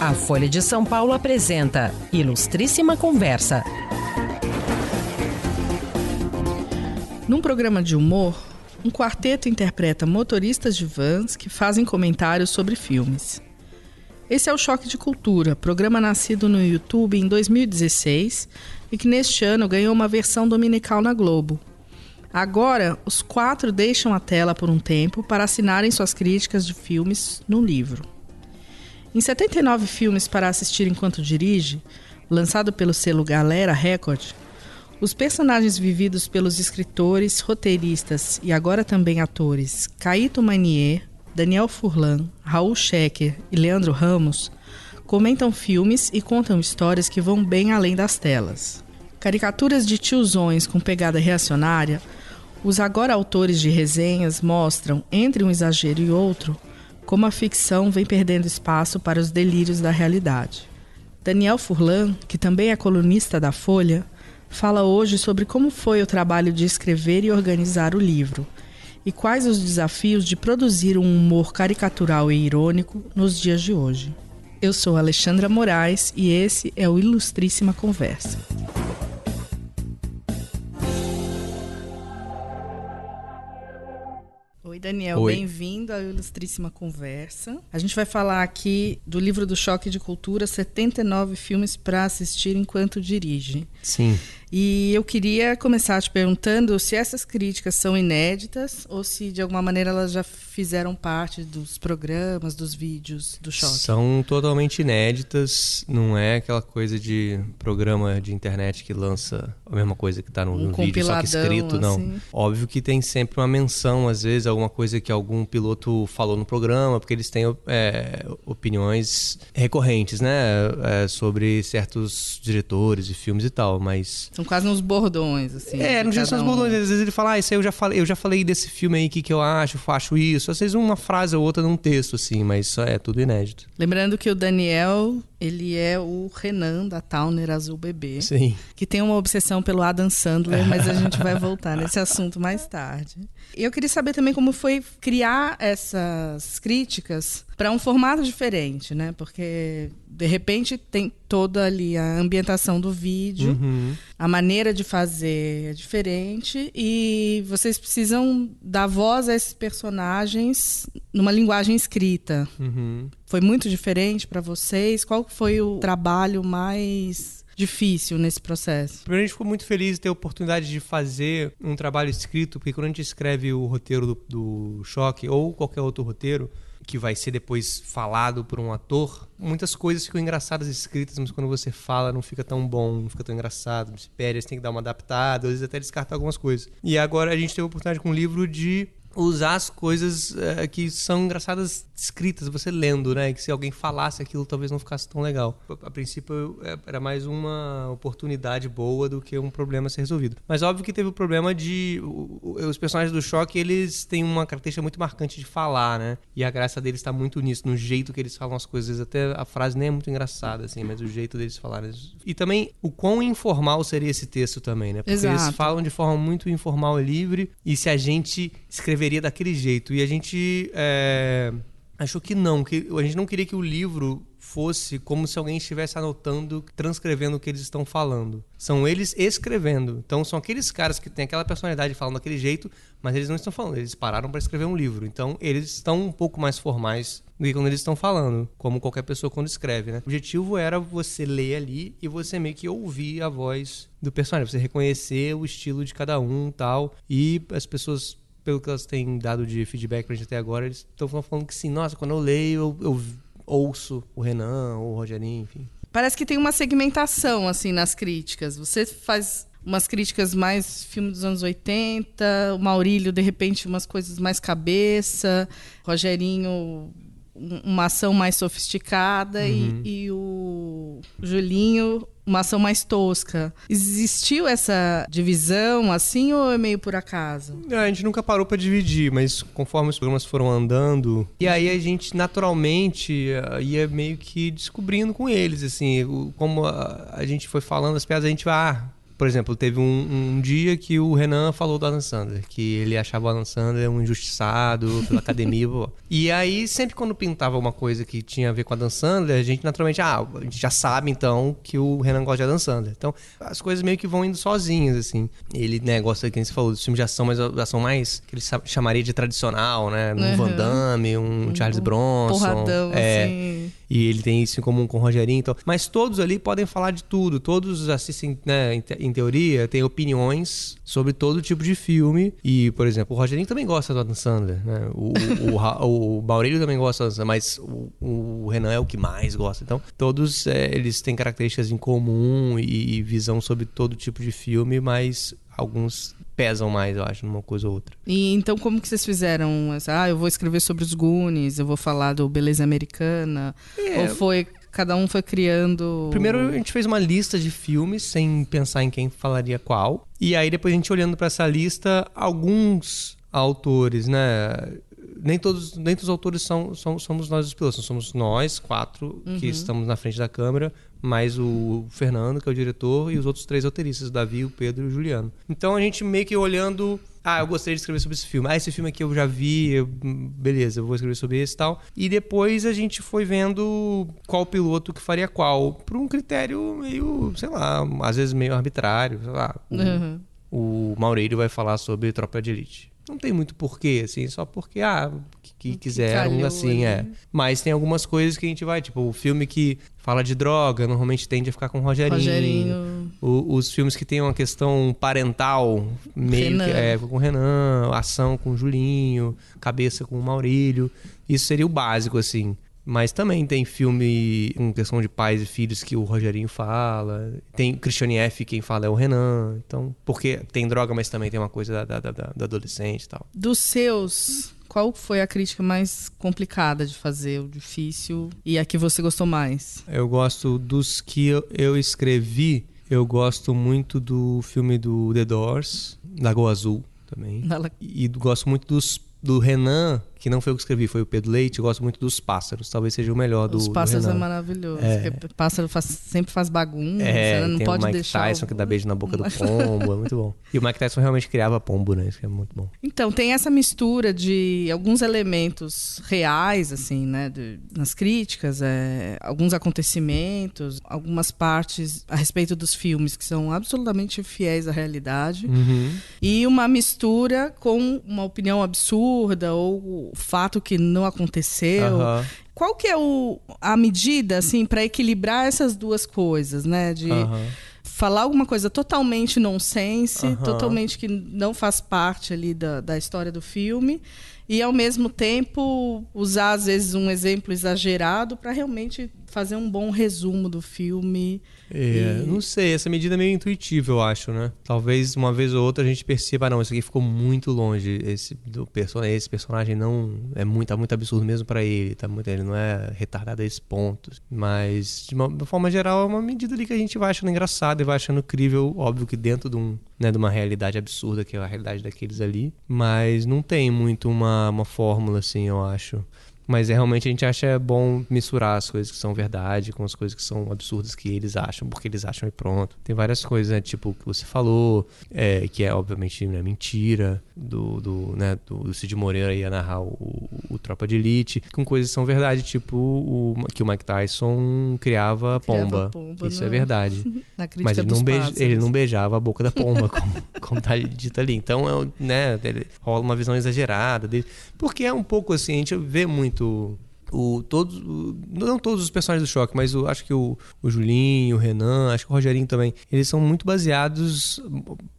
A Folha de São Paulo apresenta Ilustríssima Conversa. Num programa de humor, um quarteto interpreta motoristas de vans que fazem comentários sobre filmes. Esse é o Choque de Cultura, programa nascido no YouTube em 2016 e que neste ano ganhou uma versão dominical na Globo. Agora, os quatro deixam a tela por um tempo para assinarem suas críticas de filmes no livro. Em 79 filmes para assistir enquanto dirige, lançado pelo selo Galera Record, os personagens vividos pelos escritores, roteiristas e agora também atores Caíto Manier, Daniel Furlan, Raul Schecker e Leandro Ramos comentam filmes e contam histórias que vão bem além das telas. Caricaturas de tiozões com pegada reacionária, os agora autores de resenhas mostram, entre um exagero e outro, como a ficção vem perdendo espaço para os delírios da realidade. Daniel Furlan, que também é colunista da Folha, fala hoje sobre como foi o trabalho de escrever e organizar o livro e quais os desafios de produzir um humor caricatural e irônico nos dias de hoje. Eu sou Alexandra Moraes e esse é o Ilustríssima Conversa. Oi, Daniel, bem-vindo à Ilustríssima Conversa. A gente vai falar aqui do livro do Choque de Cultura, 79 filmes para assistir enquanto dirige. Sim. E eu queria começar te perguntando se essas críticas são inéditas ou se de alguma maneira elas já fizeram parte dos programas, dos vídeos do Choque. São totalmente inéditas, não é aquela coisa de programa de internet que lança a mesma coisa que está no, um no vídeo, só que escrito, não. Assim. Óbvio que tem sempre uma menção, às vezes, alguma coisa que algum piloto falou no programa, porque eles têm é, opiniões recorrentes, né, é, sobre certos diretores de filmes e tal, mas são quase uns bordões, assim. É, não são uns bordões. Às vezes ele fala, ah, isso aí eu já falei, eu já falei desse filme aí, o que, que eu acho, acho isso. Às vezes uma frase ou outra num texto, assim, mas isso é tudo inédito. Lembrando que o Daniel, ele é o Renan da Towner Azul Bebê. Sim. Que tem uma obsessão pelo Adam Sandler, mas a gente vai voltar nesse assunto mais tarde. Eu queria saber também como foi criar essas críticas para um formato diferente, né? Porque de repente tem toda ali a ambientação do vídeo, uhum. a maneira de fazer é diferente e vocês precisam dar voz a esses personagens numa linguagem escrita. Uhum. Foi muito diferente para vocês? Qual foi o trabalho mais difícil nesse processo? Primeiro, a gente ficou muito feliz de ter a oportunidade de fazer um trabalho escrito, porque quando a gente escreve o roteiro do, do Choque ou qualquer outro roteiro, que vai ser depois falado por um ator, muitas coisas ficam engraçadas escritas, mas quando você fala não fica tão bom, não fica tão engraçado, se perde, você tem que dar uma adaptada, às vezes até descartar algumas coisas. E agora a gente teve a oportunidade com um livro de usar as coisas é, que são engraçadas escritas, você lendo, né? Que se alguém falasse aquilo talvez não ficasse tão legal. A, a princípio é, era mais uma oportunidade boa do que um problema a ser resolvido. Mas óbvio que teve o problema de o, os personagens do choque, eles têm uma característica muito marcante de falar, né? E a graça deles está muito nisso, no jeito que eles falam as coisas, até a frase nem é muito engraçada assim, mas o jeito deles falarem. E também o quão informal seria esse texto também, né? Porque Exato. eles falam de forma muito informal e livre, e se a gente escrever escreveria daquele jeito. E a gente é, achou que não, que a gente não queria que o livro fosse como se alguém estivesse anotando, transcrevendo o que eles estão falando. São eles escrevendo. Então são aqueles caras que têm aquela personalidade falando daquele jeito, mas eles não estão falando, eles pararam para escrever um livro. Então eles estão um pouco mais formais do que quando eles estão falando, como qualquer pessoa quando escreve, né? O objetivo era você ler ali e você meio que ouvir a voz do personagem, você reconhecer o estilo de cada um, tal, e as pessoas pelo que elas têm dado de feedback pra gente até agora, eles estão falando que sim, nossa, quando eu leio, eu, eu ouço o Renan ou o Rogerinho, enfim. Parece que tem uma segmentação, assim, nas críticas. Você faz umas críticas mais filme dos anos 80, o Maurílio, de repente, umas coisas mais cabeça, Rogerinho uma ação mais sofisticada uhum. e, e, o Julinho uma ação mais tosca. Existiu essa divisão assim ou é meio por acaso? É, a gente nunca parou para dividir, mas conforme os programas foram andando, e aí a gente naturalmente eh, ia meio que descobrindo com eles, assim, como a, a gente foi falando as piadas, a gente vai, ah, Por exemplo, teve um, um, dia que o Renan falou do Sandler, que ele achava o Adam Sandler um injustiçado pela academia. e aí, sempre quando pintava uma coisa que tinha a ver com a Adam Sandler, a gente naturalmente, ah, a gente já sabe então que o Renan gosta de Adam Sandler. Então, as coisas meio que vão indo sozinhas, assim. Ele, né, gosta, quem você falou, dos filmes de ação, mas ação mais que ele chamaria de tradicional, né? Um uhum. Van Damme, um, um Charles Bronson. Porradão, é, assim. E ele tem isso em comum com o Rogerinho. Então, mas todos ali podem falar de tudo. Todos assistem, né, em, em teoria, têm opiniões sobre todo tipo de filme. E, por exemplo, o Rogerinho também gosta do Adam Sandler. Né? O, o, o, o também gosta do Adam Sandler, mas o, o, Renan é o que mais gosta. Então, todos é, eles têm características em comum e, e visão sobre todo tipo de filme, mas alguns pesam mais, eu acho, numa coisa ou outra. E então como que vocês fizeram? Ah, eu vou escrever sobre os Goonies, eu vou falar do Beleza Americana, é. ou foi cada um foi criando. Primeiro a gente fez uma lista de filmes sem pensar em quem falaria qual. E aí depois a gente olhando para essa lista, alguns autores, né? Nem todos, nem todos os autores são, são, somos nós os pilotos, somos nós, quatro, uhum. que estamos na frente da câmera, mais o Fernando, que é o diretor, e os outros três roteiristas, o Davi, o Pedro e o Juliano. Então a gente meio que olhando. Ah, eu gostaria de escrever sobre esse filme. Ah, esse filme aqui eu já vi, eu, beleza, eu vou escrever sobre esse e tal. E depois a gente foi vendo qual piloto que faria qual, por um critério meio, sei lá, às vezes meio arbitrário, sei lá. O, uhum. o Maurílio vai falar sobre Tropa de Elite. Não tem muito porquê, assim, só porque, ah, que, que quiseram, assim, é. Mas tem algumas coisas que a gente vai, tipo, o filme que fala de droga, normalmente tende a ficar com o Rogerinho. Rogerinho. O, os filmes que tem uma questão parental, meio Renan. que é, com o Renan, ação com o Julinho, cabeça com o Maurílio. Isso seria o básico, assim. Mas também tem filme com questão de pais e filhos que o Rogerinho fala. Tem Christiane F. quem fala é o Renan. Então, porque tem droga, mas também tem uma coisa da, da, da, da adolescente e tal. Dos seus, qual foi a crítica mais complicada de fazer, o difícil e a que você gostou mais? Eu gosto dos que eu, eu escrevi. Eu gosto muito do filme do The Doors, Lagoa Azul também. E gosto muito dos do Renan que não foi eu que escrevi, foi o Pedro Leite. Eu gosto muito dos pássaros. Talvez seja o melhor do Os pássaros do é maravilhoso. É. Pássaro faz, sempre faz bagunça, é, não tem pode o Mike deixar. Tyson que dá beijo na boca do pombo, é muito bom. E o Mike Tyson realmente criava pombo, né? Isso é muito bom. Então, tem essa mistura de alguns elementos reais, assim, né? De, nas críticas, é, alguns acontecimentos, algumas partes a respeito dos filmes que são absolutamente fiéis à realidade. Uhum. E uma mistura com uma opinião absurda ou o fato que não aconteceu. Uhum. Qual que é o, a medida, assim, para equilibrar essas duas coisas, né? De uhum. falar alguma coisa totalmente nonsense, uhum. totalmente que não faz parte ali da, da história do filme, e ao mesmo tempo usar, às vezes, um exemplo exagerado para realmente fazer um bom resumo do filme. É, e... não sei, essa medida é meio intuitiva, eu acho, né? Talvez uma vez ou outra a gente perceba, não, isso aqui ficou muito longe, esse do personagem, esse personagem não é muito, tá muito absurdo mesmo para ele, tá muito, ele não é retardado a esse ponto. Mas de uma, de uma, forma geral é uma medida ali que a gente vai achando engraçado e vai achando crível, óbvio que dentro de um, né, de uma realidade absurda que é a realidade daqueles ali, mas não tem muito uma, uma fórmula assim, eu acho. Mas é, realmente a gente acha bom misturar as coisas que são verdade com as coisas que são absurdas que eles acham, porque eles acham e pronto. Tem várias coisas, né? Tipo o que você falou, é, que é obviamente né, mentira, do, do, né, do Cid Moreira ia narrar o, o, Tropa de Elite, com coisas que são verdade, tipo o, que o Mike Tyson criava pomba. pomba Isso é verdade. Mas ele não, beija, ele não beijava a boca da pomba, como, como tá dito ali. Então, é, né, rola uma visão exagerada dele. Porque é um pouco assim, a gente vê muito o, todos, não todos os personagens do Choque, mas o, acho que o, o Julinho, o Renan, acho que o Rogerinho também, eles são muito baseados,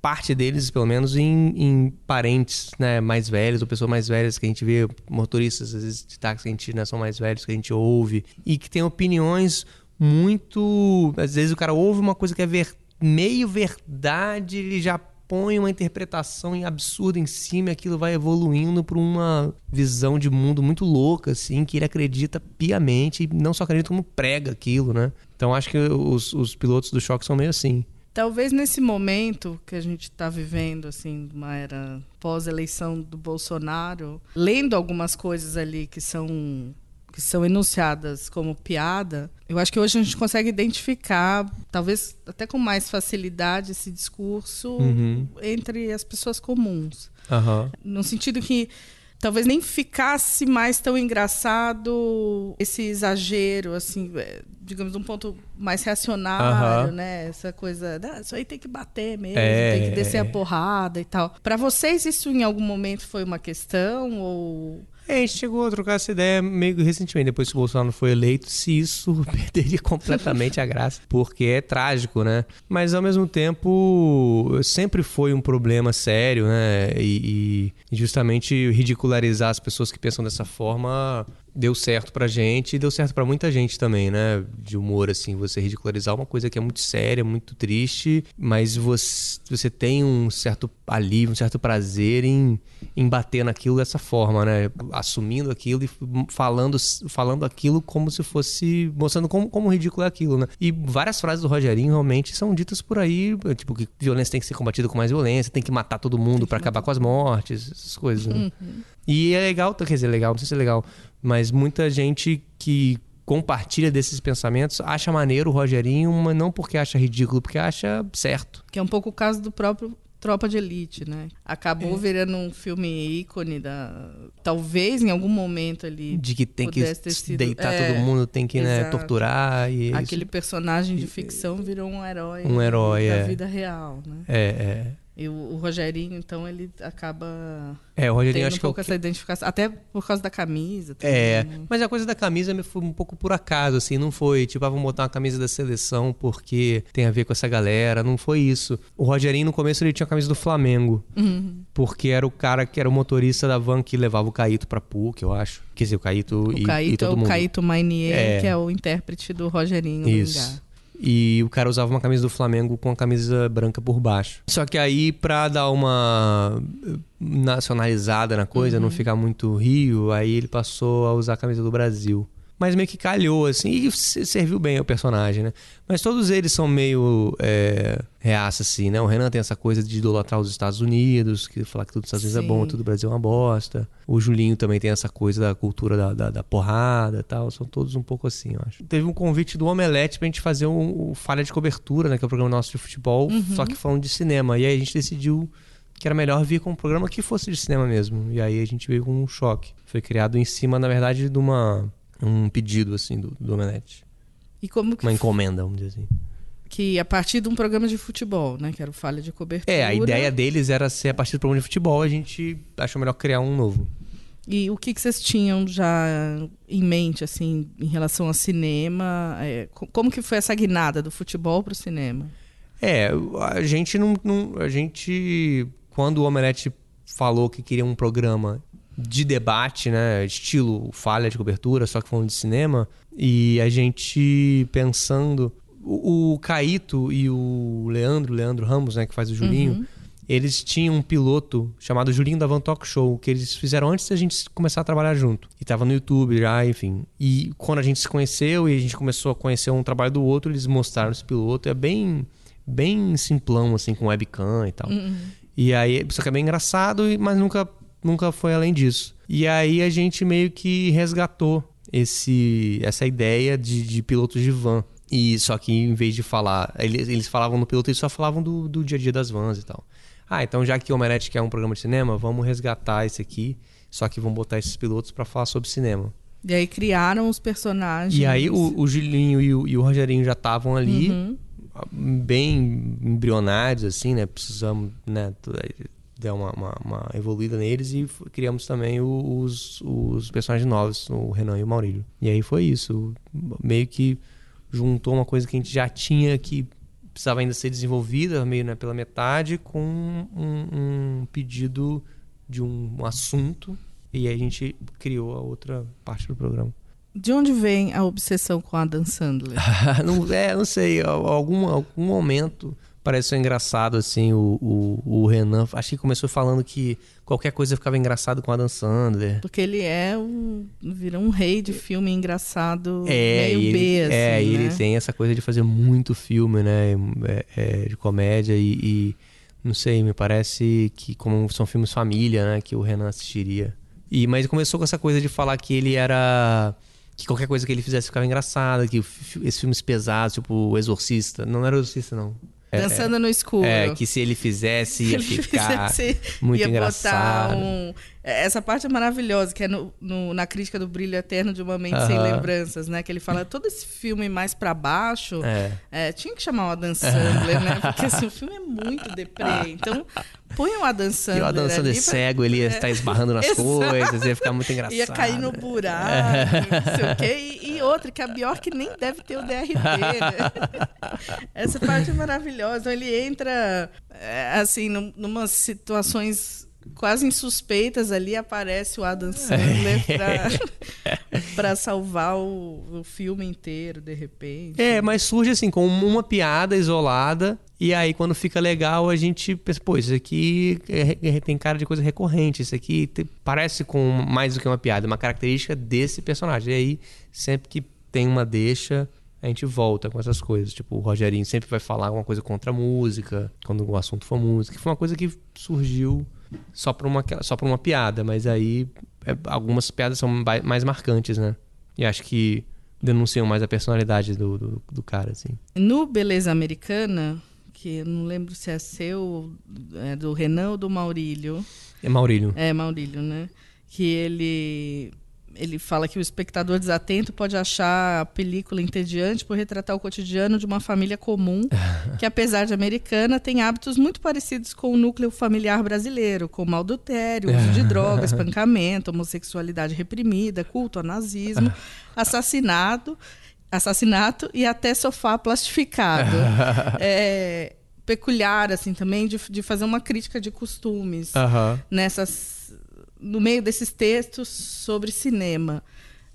parte deles pelo menos, em, em parentes né, mais velhos, ou pessoas mais velhas que a gente vê, motoristas às vezes de táxi que a gente né, são mais velhos, que a gente ouve, e que tem opiniões muito. Às vezes o cara ouve uma coisa que é ver, meio verdade, ele já põe uma interpretação absurda em cima e aquilo vai evoluindo para uma visão de mundo muito louca, assim, que ele acredita piamente e não só acredita como prega aquilo, né? Então acho que os, os pilotos do choque são meio assim. Talvez nesse momento que a gente está vivendo, assim, uma era pós-eleição do Bolsonaro, lendo algumas coisas ali que são que são enunciadas como piada, eu acho que hoje a gente consegue identificar, talvez até com mais facilidade, esse discurso Uhum. entre as pessoas comuns. Aham. No sentido que talvez nem ficasse mais tão engraçado esse exagero, assim, é, digamos, um ponto mais reacionário, Aham. né? Essa coisa, "Ah, isso aí tem que bater mesmo, É, tem que descer é. a porrada e tal. Para vocês isso em algum momento foi uma questão ou a gente chegou a trocar essa ideia meio recentemente, depois que o Bolsonaro foi eleito, se isso perderia completamente a graça, porque é trágico, né? Mas ao mesmo tempo, sempre foi um problema sério, né? E, e justamente ridicularizar as pessoas que pensam dessa forma deu certo pra gente e deu certo pra muita gente também, né? De humor, assim, você ridicularizar uma coisa que é muito séria, muito triste, mas você, você tem um certo alívio, um certo prazer em, em bater naquilo dessa forma, né? Assumindo aquilo e falando, falando aquilo como se fosse. mostrando como, como ridículo é aquilo, né? E várias frases do Rogerinho realmente são ditas por aí, tipo, que violência tem que ser combatida com mais violência, tem que matar todo mundo pra acabar com as mortes, essas coisas, né? E é legal, quer dizer, legal, não sei se é legal, mas muita gente que compartilha desses pensamentos acha maneiro o Rogerinho, mas não porque acha ridículo, porque acha certo. que é um pouco o caso do próprio Tropa de Elite, né? Acabou virando um filme ícone da talvez em algum momento ali De que tem que sido- deitar é, todo mundo, tem que né, torturar e é aquele isso. personagem de ficção virou um herói, Um herói, da é. vida real, né? É, é. E o, o Rogerinho, então, ele acaba É, o Rogerinho acho um que é pouco essa identificação, até por causa da camisa. É, também, né? mas a coisa da camisa foi um pouco por acaso, assim, não foi tipo, ah, vamos botar uma camisa da seleção porque tem a ver com essa galera, não foi isso. O Rogerinho no começo ele tinha a camisa do Flamengo, Uhum. porque era o cara que era o motorista da van que levava o Caíto pra PUC, eu acho. Quer dizer, o Caíto O e, Caíto e é o mundo. Caíto Mainier, É. que é o intérprete do Rogerinho Isso. E o cara usava uma camisa do Flamengo com a camisa branca por baixo. Só que aí, pra dar uma eh, nacionalizada na coisa, Uhum. não ficar muito Rio, aí ele passou a usar a camisa do Brasil. Mas meio que calhou, assim, e se- serviu bem ao personagem, né? Mas todos eles são meio é, reaça, assim, né? O Renan tem essa coisa de idolatrar os Estados Unidos, que falar que tudo dos Estados Unidos é bom, Sim. tudo do Brasil é uma bosta. O Julinho também tem essa coisa da cultura da, da, da porrada e tal. São todos um pouco assim, eu acho. Teve um convite do Omelete pra gente fazer um, um Falha de Cobertura, né? Que é o programa nosso de futebol, só que falando de cinema. E aí a gente decidiu que era melhor vir com um programa que fosse de cinema mesmo. E aí a gente veio com um choque. Foi criado em cima, na verdade, de uma, um pedido, assim, do, do Omelete. E como que, Uma encomenda, vamos dizer assim. que a partir de um programa de futebol, né? Que era o Falha de Cobertura. É, a ideia deles era ser a partir do programa de futebol, a gente achou melhor criar um novo. E o que, que vocês tinham já em mente, assim, em relação ao cinema? É, co- como que foi essa guinada do futebol para o cinema? É, a gente não, não- A gente. Quando o Omelete falou que queria um programa de debate, né? Estilo falha de cobertura, só que falando de cinema, e a gente pensando. O, o Caíto e o Leandro, Leandro Ramos, né, que faz o Julinho, Uhum. eles tinham um piloto chamado Julinho da Van Talk Show, que eles fizeram antes da gente começar a trabalhar junto. E tava no YouTube já, enfim. E quando a gente se conheceu e a gente começou a conhecer um trabalho do outro, eles mostraram esse piloto. É bem, bem simplão, assim, com webcam e tal. E aí, só que é bem engraçado, e- mas nunca, nunca foi além disso. E aí a gente meio que resgatou esse, essa ideia de, de pilotos de van. E só que em vez de falar, eles, eles falavam no piloto, eles só falavam do, do dia a dia das vans e tal. Ah, então já que o Omelete quer um programa de cinema, vamos resgatar esse aqui, só que vamos botar esses pilotos pra falar sobre cinema. E aí criaram os personagens. E aí o, o Gilinho e o, e o Rogerinho já estavam ali, Uhum. bem embrionários, assim, né? Precisamos, né? Dar uma, uma, uma evoluída neles e criamos também os, os personagens novos, o Renan e o Maurílio. E aí foi isso. Meio que juntou uma coisa que a gente já tinha que precisava ainda ser desenvolvida, meio né, pela metade, com um, um pedido de um, assunto. E aí a gente criou a outra parte do programa. De onde vem a obsessão com a Dan Sandler? não, é, não sei, al- algum, algum momento pareceu engraçado, assim, o, o, o Renan. Acho que começou falando que qualquer coisa ficava engraçado com a Dan Sandler. Porque ele é um. virou um rei de filme engraçado É, meio ele, B, assim. é, e né? ele tem essa coisa de fazer muito filme, né? é, é, de comédia e, e não sei, me parece que como são filmes família, né? Que o Renan assistiria. E, mas começou com essa coisa de falar que ele era que qualquer coisa que ele fizesse ficava engraçada, que esses filmes pesados, tipo O Exorcista, não era o Exorcista, não. É, Dançando no escuro. É, que se ele fizesse ia ele ficar fizesse, muito ia engraçado. Um... É, essa parte é maravilhosa, que é no, no, na crítica do Brilho Eterno de uma Mente uh -huh. Sem Lembranças, né? Que ele fala, todo esse filme mais para baixo, é. É, tinha que chamar o Adam Sandler, né? Porque assim, o filme é muito deprê. Então, põe o Adam Sandler E o Adam Sandler pra... cego, ele ia estar é. esbarrando nas coisas, ia ficar muito engraçado. Ia cair no buraco, não sei o quê. E, e outra, que a Bjork nem deve ter o DRT, né? Essa parte é maravilhosa. Então, ele entra, é, assim, num, numa situações quase insuspeitas ali aparece o Adam Sandler para salvar o, o, filme inteiro, de repente. É, mas surge assim, com uma piada isolada, e aí quando fica legal a gente pensa, pô, isso aqui é, é, tem cara de coisa recorrente, isso aqui te, parece com mais do que uma piada, uma característica desse personagem. E aí, sempre que tem uma deixa, a gente volta com essas coisas. Tipo, o Rogerinho sempre vai falar alguma coisa contra a música, quando o assunto for música, foi uma coisa que surgiu só para uma, só pra uma piada, mas aí é, algumas piadas são mais marcantes, né? E acho que denunciam mais a personalidade do, do, do cara, assim. No Beleza Americana, que eu não lembro se é seu, é do Renan ou do Maurílio. É Maurílio. É, Maurílio, né? Que ele ele fala que o espectador desatento pode achar a película entediante por retratar o cotidiano de uma família comum, que apesar de americana, tem hábitos muito parecidos com o núcleo familiar brasileiro, como adultério, uso de drogas, espancamento, homossexualidade reprimida, culto ao nazismo, assassinato, assassinato e até sofá plastificado. é, peculiar assim também de, de fazer uma crítica de costumes nessas no meio desses textos sobre cinema.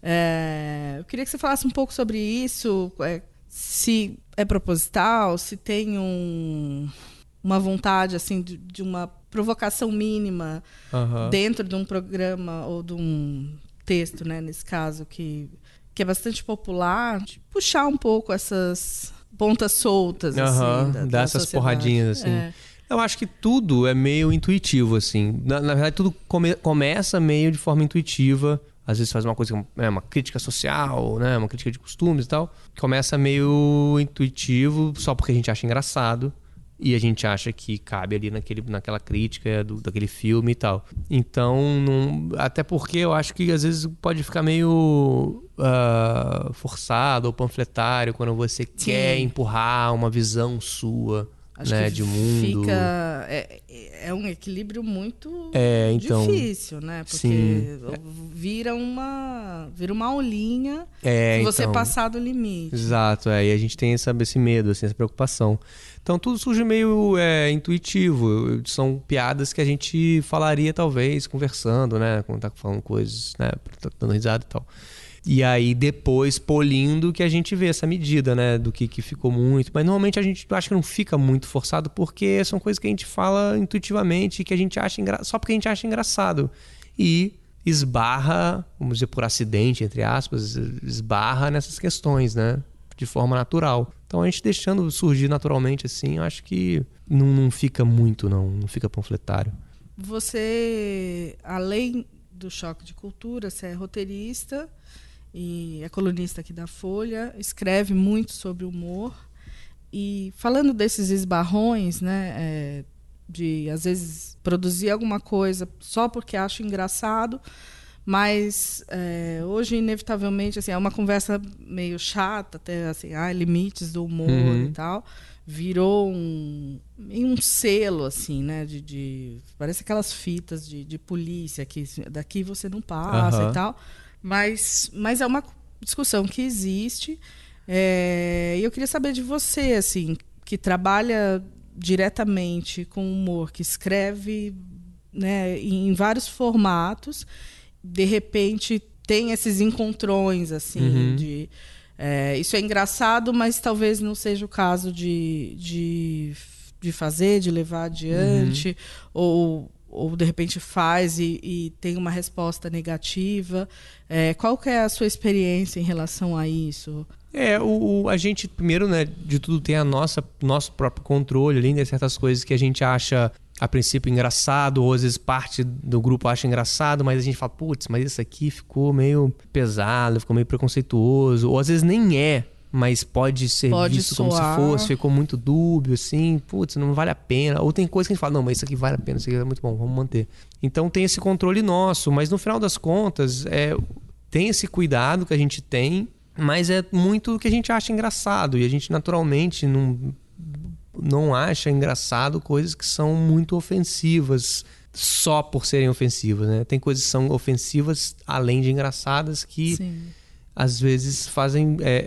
É, eu queria que você falasse um pouco sobre isso, é, se é proposital, se tem um, uma vontade assim de, de uma provocação mínima uhum. dentro de um programa ou de um texto, né, nesse caso que que é bastante popular, de puxar um pouco essas pontas soltas, uhum. assim, da, dar essas porradinhas assim. É. Eu acho que tudo é meio intuitivo, assim. Na, na verdade, tudo come, começa meio de forma intuitiva. Às vezes faz uma coisa, é, uma crítica social, né? Uma crítica de costumes e tal. Começa meio intuitivo, só porque a gente acha engraçado. E a gente acha que cabe ali naquele, naquela crítica do, daquele filme e tal. Então, não, até porque eu acho que às vezes pode ficar meio uh, forçado ou panfletário quando você Sim. quer empurrar uma visão sua Acho né, de mundo. Fica, é, é um equilíbrio muito é, então, difícil, né? Porque sim. vira uma vira uma aulinha é, se você então, passar do limite. Exato, é, e a gente tem sabe, esse medo, assim, essa preocupação. Então tudo surge meio é, intuitivo. São piadas que a gente falaria, talvez, conversando, né? Quando tá falando coisas, né? Dando risada e tal. E aí depois polindo que a gente vê essa medida, né, do que, que ficou muito. Mas normalmente a gente acha que não fica muito forçado porque são coisas que a gente fala intuitivamente que a gente acha engra... só porque a gente acha engraçado. E esbarra, vamos dizer por acidente, entre aspas, esbarra nessas questões, né, de forma natural. Então a gente deixando surgir naturalmente assim, acho que não, não fica muito, não, não fica panfletário. Você, além do choque de cultura, você é roteirista e é colunista aqui da Folha, escreve muito sobre humor. E falando desses esbarrões, né, é, de às vezes produzir alguma coisa só porque acho engraçado, mas é, hoje inevitavelmente assim é uma conversa meio chata, até assim, ah, limites do humor uhum. e tal, virou um um selo assim, né, de, de parece aquelas fitas de, de polícia que daqui você não passa uhum. e tal. Mas, mas é uma discussão que existe. É, e eu queria saber de você, assim, que trabalha diretamente com humor, que escreve né, em vários formatos, de repente tem esses encontrões, assim, uhum. de. É, isso é engraçado, mas talvez não seja o caso de, de, de fazer, de levar adiante, uhum. ou ou de repente faz e, e tem uma resposta negativa. É, qual que é a sua experiência em relação a isso? É, o, o, a gente, primeiro, né, de tudo tem a nossa nosso próprio controle ali, né, certas coisas que a gente acha a princípio engraçado, ou às vezes parte do grupo acha engraçado, mas a gente fala, putz, mas isso aqui ficou meio pesado, ficou meio preconceituoso, ou às vezes nem é, mas pode ser Pode visto como se soar. fosse, ficou muito dúbio, assim, putz, não vale a pena. Ou tem coisa que a gente fala, não, mas isso aqui vale a pena, isso aqui é muito bom, vamos manter. Então tem esse controle nosso, mas no final das contas, é, tem esse cuidado que a gente tem, mas é muito o que a gente acha engraçado, e a gente naturalmente não não acha engraçado coisas que são muito ofensivas só por serem ofensivas, né? Tem coisas que são ofensivas além de engraçadas que Sim. Às vezes fazem é,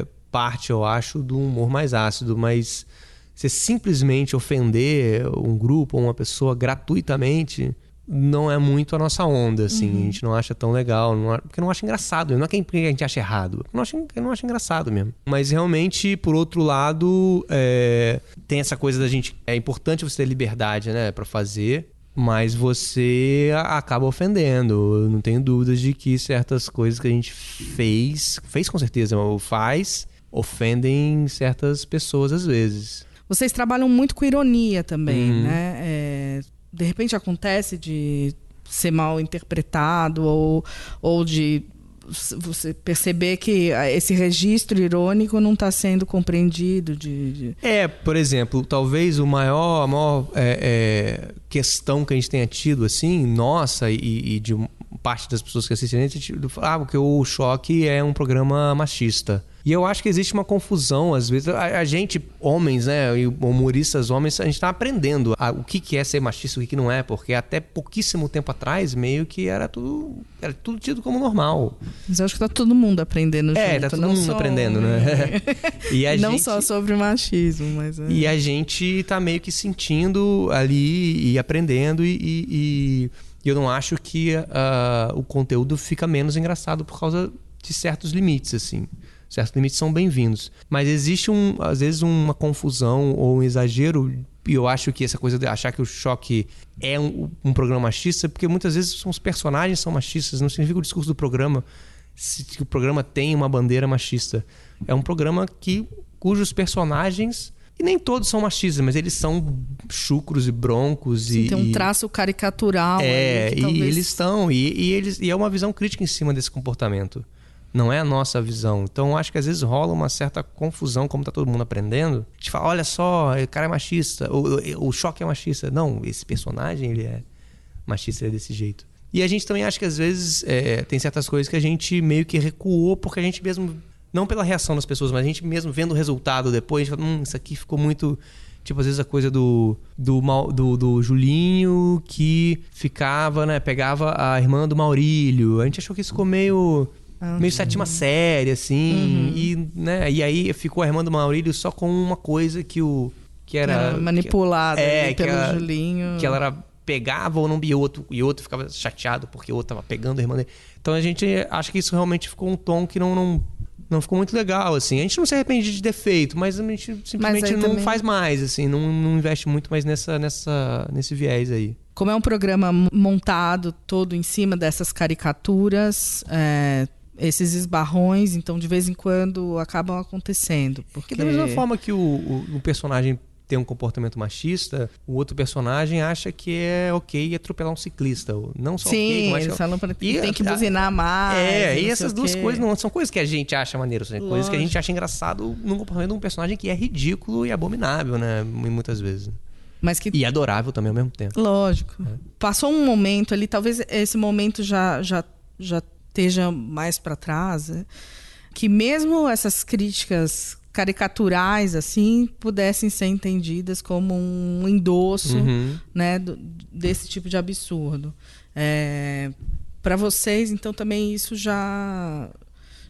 é, parte, eu acho, do humor mais ácido, mas você simplesmente ofender um grupo ou uma pessoa gratuitamente não é muito a nossa onda, assim. A gente não acha tão legal, não, porque não acha engraçado. Não é que a gente acha errado, não acha, não acha engraçado mesmo. Mas realmente, por outro lado, é, tem essa coisa da gente. É importante você ter liberdade, né, para fazer. Mas você acaba ofendendo. Eu não tenho dúvidas de que certas coisas que a gente fez, fez com certeza, ou faz, ofendem certas pessoas às vezes. Vocês trabalham muito com ironia também, Uhum. né? É, de repente acontece de ser mal interpretado ou, ou de você perceber que ah, esse registro irônico não está sendo compreendido de, de- É, por exemplo, talvez o maior, a maior é, é, questão que a gente tenha tido, assim, nossa e, e de parte das pessoas que assistem a gente, tipo, ah, porque o Choque é um programa machista. E eu acho que existe uma confusão, às vezes. A, a gente, homens, né, e humoristas homens, a gente tá aprendendo a- o que, que é ser machista e o que, que não é, porque até pouquíssimo tempo atrás, meio que era tudo, era tudo tido como normal. Mas eu acho que tá todo mundo aprendendo É, junto, tá todo não mundo aprendendo, homem. né? E a não gente- só sobre machismo, mas... é. E a gente tá meio que sentindo ali e aprendendo, e, e- e eu não acho que ah, o conteúdo fica menos engraçado por causa de certos limites, assim. Certos limites são bem-vindos. Mas existe, um, às vezes, uma confusão ou um exagero, e eu acho que essa coisa de achar que o choque é um, um programa machista, porque muitas vezes os personagens são machistas, não significa o discurso do programa se que o programa tem uma bandeira machista. É um programa que cujos personagens e nem todos são machistas, mas eles são chucros e broncos Sim, e tem um traço caricatural é, ali, e talvez- eles estão e, e eles e é uma visão crítica em cima desse comportamento. Não é a nossa visão. Então acho que às vezes rola uma certa confusão, como tá todo mundo aprendendo. A gente fala, olha só, o cara é machista, o, o choque é machista. Não, esse personagem ele é machista ele é desse jeito. E a gente também acha que às vezes é, tem certas coisas que a gente meio que recuou porque a gente mesmo, não pela reação das pessoas, mas a gente mesmo vendo o resultado depois, a gente fala, hum, isso aqui ficou muito. Tipo, às vezes a coisa do, do, do, do Julinho que ficava, né? Pegava a irmã do Maurílio. A gente achou que isso ficou meio. Ah, Meio sétima série, assim. E, né, e aí ficou a irmã do Maurílio só com uma coisa que o. Que era. era manipulada é, pelo Julinho. que ela era, pegava ou não e o outro e outro ficava chateado porque o outro tava pegando a irmã dele. Então a gente acha que isso realmente ficou um tom que não não, não ficou muito legal assim. A gente não se arrepende de ter feito, mas a gente simplesmente não também- faz mais assim, não, não investe muito mais nessa nessa nesse viés aí. Como é um programa montado todo em cima dessas caricaturas, é, esses esbarrões, então de vez em quando acabam acontecendo. Porque da mesma forma que o, o, o personagem tem um comportamento machista, o outro personagem acha que é ok atropelar um ciclista. Não só Sim, como acha eles que- falam pra E tem que a- buzinar mais. É, e essas duas coisas não são coisas que a gente acha maneiro, são coisas que a gente Lógico. acha engraçado num comportamento de um personagem que é ridículo e abominável, né? mu- Muitas vezes. Mas que E adorável também ao mesmo tempo. Lógico. É. Passou um momento ali, talvez esse momento já, já, já esteja mais para trás, né? que mesmo essas críticas caricaturais assim pudessem ser entendidas como um endosso Uhum. né, do- desse tipo de absurdo. É, para vocês, então, também isso já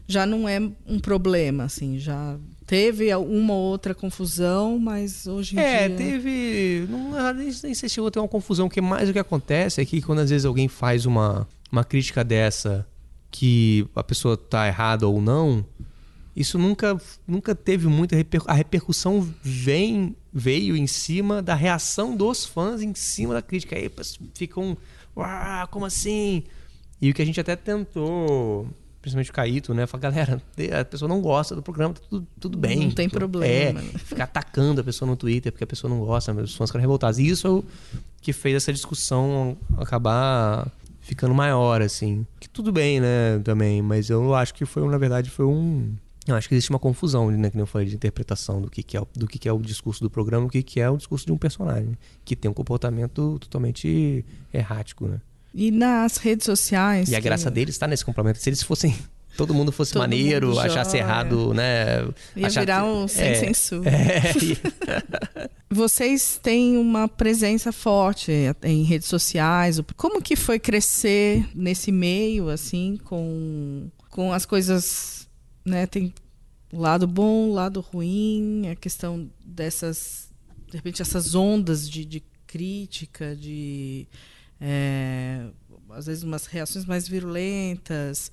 já não é um problema, assim, já teve uma ou outra confusão, mas hoje em É, dia... teve. Não, nem, nem sei se chegou a ter uma confusão, porque mais o que acontece é que quando às vezes alguém faz uma, uma crítica dessa que a pessoa tá errada ou não, isso nunca, nunca teve muita reper... A repercussão vem, veio em cima da reação dos fãs em cima da crítica. Aí ficam. "Uau, como assim? E o que a gente até tentou principalmente o Caíto, né? Fala, galera, a pessoa não gosta do programa, tá tudo, tudo bem. Não tem problema. É, ficar atacando a pessoa no Twitter porque a pessoa não gosta, os fãs ficaram revoltados. E isso é o que fez essa discussão acabar ficando maior, assim. Que tudo bem, né, também, mas eu acho que foi, na verdade, foi um... Eu acho que existe uma confusão, né, que eu falei, de interpretação do que, que é, do que, que é o discurso do programa, o que, que é o discurso de um personagem, que tem um comportamento totalmente errático, né? E nas redes sociais. E a graça deles está nesse complemento. Se eles fossem. Todo mundo fosse Todo maneiro, mundo achasse errado, né? Ia achar... virar um sem é, censura. É, Vocês têm uma presença forte em redes sociais. Como que foi crescer nesse meio, assim, com, com as coisas, né? Tem lado bom, lado ruim, a questão dessas, de repente, essas ondas de, de crítica, de é, às vezes umas reações mais virulentas,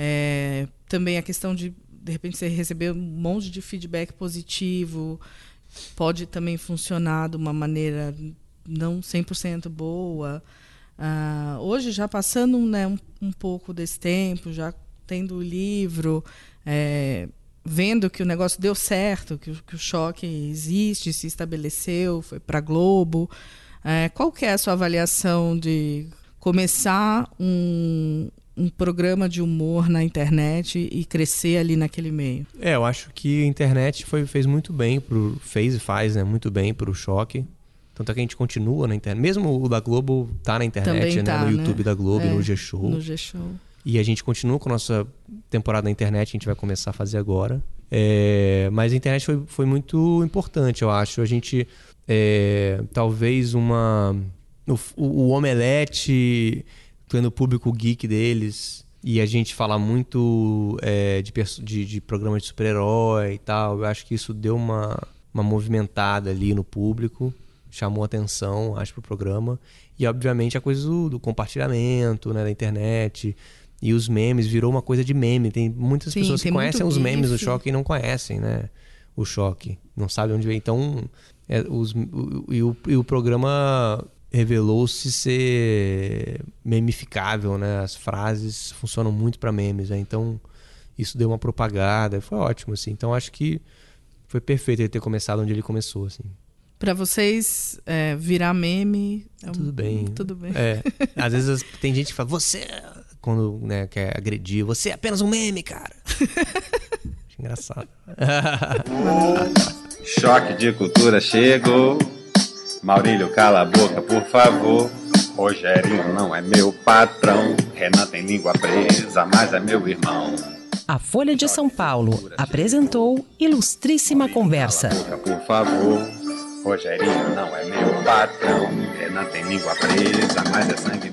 é, também a questão de de repente você receber um monte de feedback positivo pode também funcionar de uma maneira não 100% boa. Uh, hoje, já passando né, um, um, pouco desse tempo, já tendo o livro, é, vendo que o negócio deu certo, que, que o choque existe, se estabeleceu, foi para Globo. É, qual que é a sua avaliação de começar um, um programa de humor na internet e crescer ali naquele meio? É, eu acho que a internet foi, fez muito bem pro fez e faz, né, muito bem pro choque. Tanto é que a gente continua na internet. Mesmo o da Globo tá na internet, né, tá, no YouTube né? da Globo, é, no G-Show. No G-Show. E a gente continua com a nossa temporada na internet, a gente vai começar a fazer agora. É, mas a internet foi, foi muito importante, eu acho. A gente é, talvez uma. O, o Omelete, tendo o público geek deles, e a gente fala muito é, de, de, de programas de super-herói e tal. Eu acho que isso deu uma, uma movimentada ali no público, chamou atenção, acho, pro programa. E, obviamente, a coisa do, do compartilhamento né, da internet e os memes virou uma coisa de meme. Tem muitas Sim, pessoas que conhecem os memes do choque e não conhecem, né? O choque. Não sabem onde vem. Então, é, os, o, e, o, e o programa revelou-se ser memificável, né? As frases funcionam muito para memes, né? Então isso deu uma propagada, foi ótimo, assim. Então acho que foi perfeito ele ter começado onde ele começou, assim. Para vocês é, virar meme, é um... tudo bem. Tudo bem. É. Às vezes tem gente que fala, você quando né, quer agredir, você é apenas um meme, cara. Acho engraçado. Choque de cultura chegou. Maurílio, cala a boca, por favor. Rogério não é meu patrão. Renan tem língua presa, mas é meu irmão. A Folha de São Paulo apresentou Ilustríssima Conversa. Cala a boca, por favor. Rogerinho não é meu patrão. Renan tem língua presa, mas é sangue